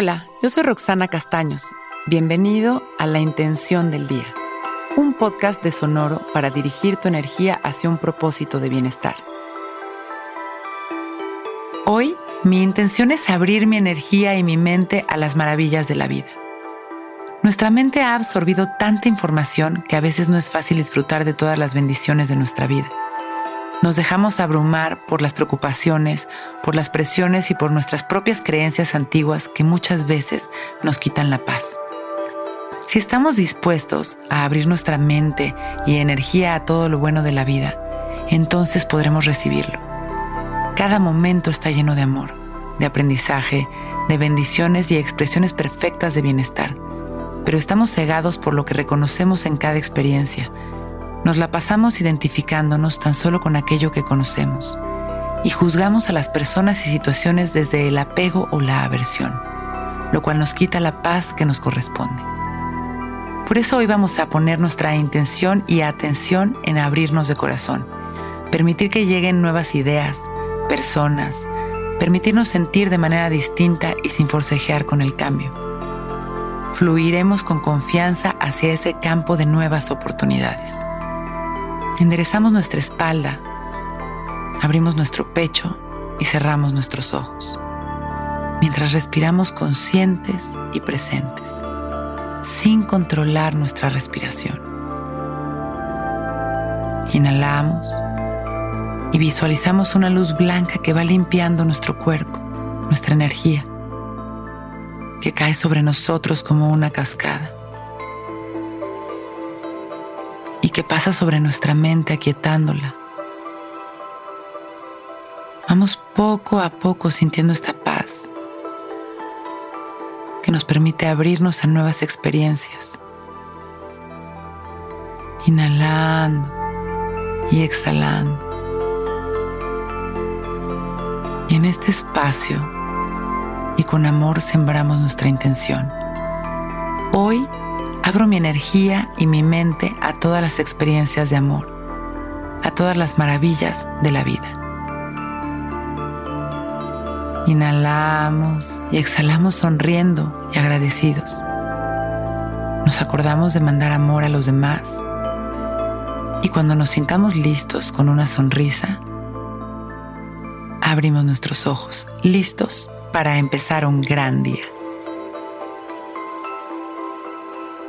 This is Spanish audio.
Hola, yo soy Roxana Castaños. Bienvenido a La Intención del Día, un podcast de Sonoro para dirigir tu energía hacia un propósito de bienestar. Hoy, mi intención es abrir mi energía y mi mente a las maravillas de la vida. Nuestra mente ha absorbido tanta información que a veces no es fácil disfrutar de todas las bendiciones de nuestra vida. Nos dejamos abrumar por las preocupaciones, por las presiones y por nuestras propias creencias antiguas que muchas veces nos quitan la paz. Si estamos dispuestos a abrir nuestra mente y energía a todo lo bueno de la vida, entonces podremos recibirlo. Cada momento está lleno de amor, de aprendizaje, de bendiciones y expresiones perfectas de bienestar, pero estamos cegados por lo que reconocemos en cada experiencia nos la pasamos identificándonos tan solo con aquello que conocemos y juzgamos a las personas y situaciones desde el apego o la aversión, lo cual nos quita la paz que nos corresponde. Por eso hoy vamos a poner nuestra intención y atención en abrirnos de corazón, permitir que lleguen nuevas ideas, personas, permitirnos sentir de manera distinta y sin forcejear con el cambio. Fluiremos con confianza hacia ese campo de nuevas oportunidades. Enderezamos nuestra espalda, abrimos nuestro pecho y cerramos nuestros ojos, mientras respiramos conscientes y presentes, sin controlar nuestra respiración. Inhalamos y visualizamos una luz blanca que va limpiando nuestro cuerpo, nuestra energía, que cae sobre nosotros como una cascada y que pasa sobre nuestra mente aquietándola. Vamos poco a poco sintiendo esta paz que nos permite abrirnos a nuevas experiencias. Inhalando y exhalando. Y en este espacio y con amor sembramos nuestra intención. Hoy Abro mi energía y mi mente a todas las experiencias de amor, a todas las maravillas de la vida. Inhalamos y exhalamos sonriendo y agradecidos. Nos acordamos de mandar amor a los demás. Y cuando nos sintamos listos con una sonrisa, abrimos nuestros ojos, listos para empezar un gran día.